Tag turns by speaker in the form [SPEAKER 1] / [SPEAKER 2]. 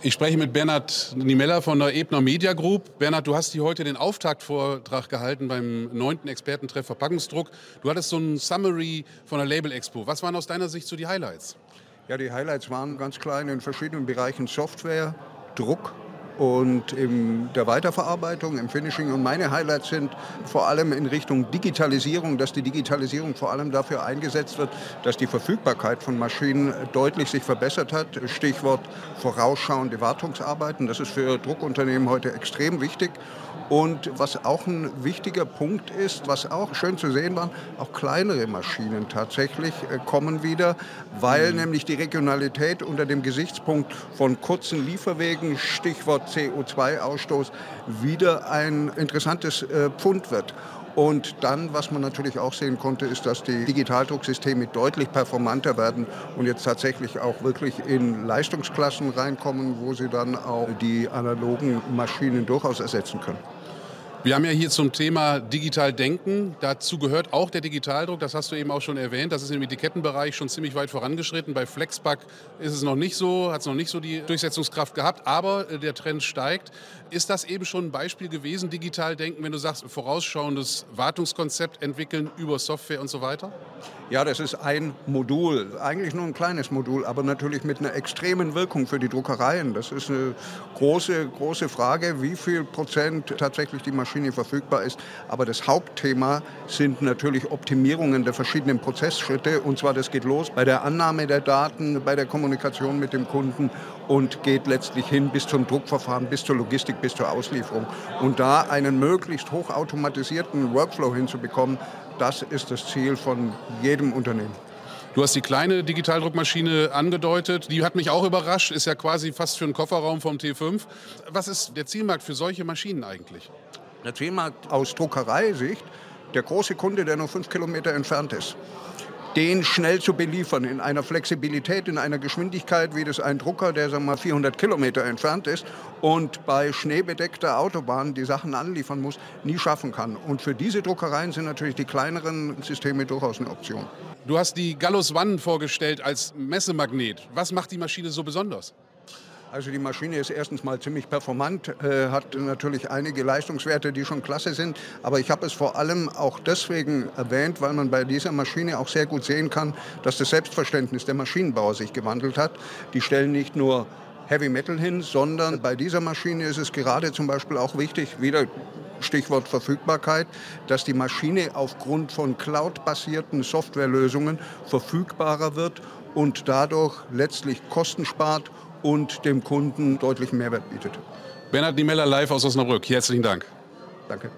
[SPEAKER 1] Ich spreche mit Bernhard Niemeller von der Ebner Media Group. Bernhard, du hast hier heute den Auftaktvortrag gehalten beim neunten Expertentreff Verpackungsdruck. Du hattest so ein Summary von der Label Expo. Was waren aus deiner Sicht so die Highlights?
[SPEAKER 2] Ja, die Highlights waren ganz klein in verschiedenen Bereichen Software, Druck und in der Weiterverarbeitung, im Finishing. Und meine Highlights sind vor allem in Richtung Digitalisierung, dass die Digitalisierung vor allem dafür eingesetzt wird, dass die Verfügbarkeit von Maschinen deutlich sich verbessert hat. Stichwort vorausschauende Wartungsarbeiten. Das ist für Druckunternehmen heute extrem wichtig. Und was auch ein wichtiger Punkt ist, was auch schön zu sehen war, auch kleinere Maschinen tatsächlich äh, kommen wieder, weil mhm. nämlich die Regionalität unter dem Gesichtspunkt von kurzen Lieferwegen, Stichwort CO2-Ausstoß wieder ein interessantes äh, Pfund wird. Und dann, was man natürlich auch sehen konnte, ist, dass die Digitaldrucksysteme deutlich performanter werden und jetzt tatsächlich auch wirklich in Leistungsklassen reinkommen, wo sie dann auch die analogen Maschinen durchaus ersetzen können.
[SPEAKER 1] Wir haben ja hier zum Thema digital denken. Dazu gehört auch der Digitaldruck. Das hast du eben auch schon erwähnt. Das ist im Etikettenbereich schon ziemlich weit vorangeschritten. Bei Flexpack ist es noch nicht so, hat es noch nicht so die Durchsetzungskraft gehabt. Aber äh, der Trend steigt. Ist das eben schon ein Beispiel gewesen, digital denken, wenn du sagst, vorausschauendes Wartungskonzept entwickeln über Software und so weiter?
[SPEAKER 2] Ja, das ist ein Modul, eigentlich nur ein kleines Modul, aber natürlich mit einer extremen Wirkung für die Druckereien. Das ist eine große, große Frage, wie viel Prozent tatsächlich die Maschine verfügbar ist. Aber das Hauptthema sind natürlich Optimierungen der verschiedenen Prozessschritte. Und zwar, das geht los bei der Annahme der Daten, bei der Kommunikation mit dem Kunden und geht letztlich hin bis zum Druckverfahren, bis zur Logistik, bis zur Auslieferung. Und da einen möglichst hochautomatisierten Workflow hinzubekommen, das ist das Ziel von jedem Unternehmen.
[SPEAKER 1] Du hast die kleine Digitaldruckmaschine angedeutet. Die hat mich auch überrascht. Ist ja quasi fast für einen Kofferraum vom T5. Was ist der Zielmarkt für solche Maschinen eigentlich?
[SPEAKER 2] Der Zielmarkt aus Druckereisicht, der große Kunde, der nur fünf Kilometer entfernt ist den schnell zu beliefern in einer Flexibilität, in einer Geschwindigkeit, wie das ein Drucker, der sagen wir mal 400 Kilometer entfernt ist und bei schneebedeckter Autobahn die Sachen anliefern muss, nie schaffen kann. Und für diese Druckereien sind natürlich die kleineren Systeme durchaus eine Option.
[SPEAKER 1] Du hast die Gallus One vorgestellt als Messemagnet. Was macht die Maschine so besonders?
[SPEAKER 2] Also die Maschine ist erstens mal ziemlich performant, äh, hat natürlich einige Leistungswerte, die schon klasse sind. Aber ich habe es vor allem auch deswegen erwähnt, weil man bei dieser Maschine auch sehr gut sehen kann, dass das Selbstverständnis der Maschinenbauer sich gewandelt hat. Die stellen nicht nur Heavy Metal hin, sondern bei dieser Maschine ist es gerade zum Beispiel auch wichtig, wieder Stichwort Verfügbarkeit, dass die Maschine aufgrund von cloud-basierten Softwarelösungen verfügbarer wird und dadurch letztlich Kosten spart und dem Kunden deutlichen Mehrwert bietet.
[SPEAKER 1] Bernhard Niemeller live aus Osnabrück. Herzlichen Dank.
[SPEAKER 2] Danke.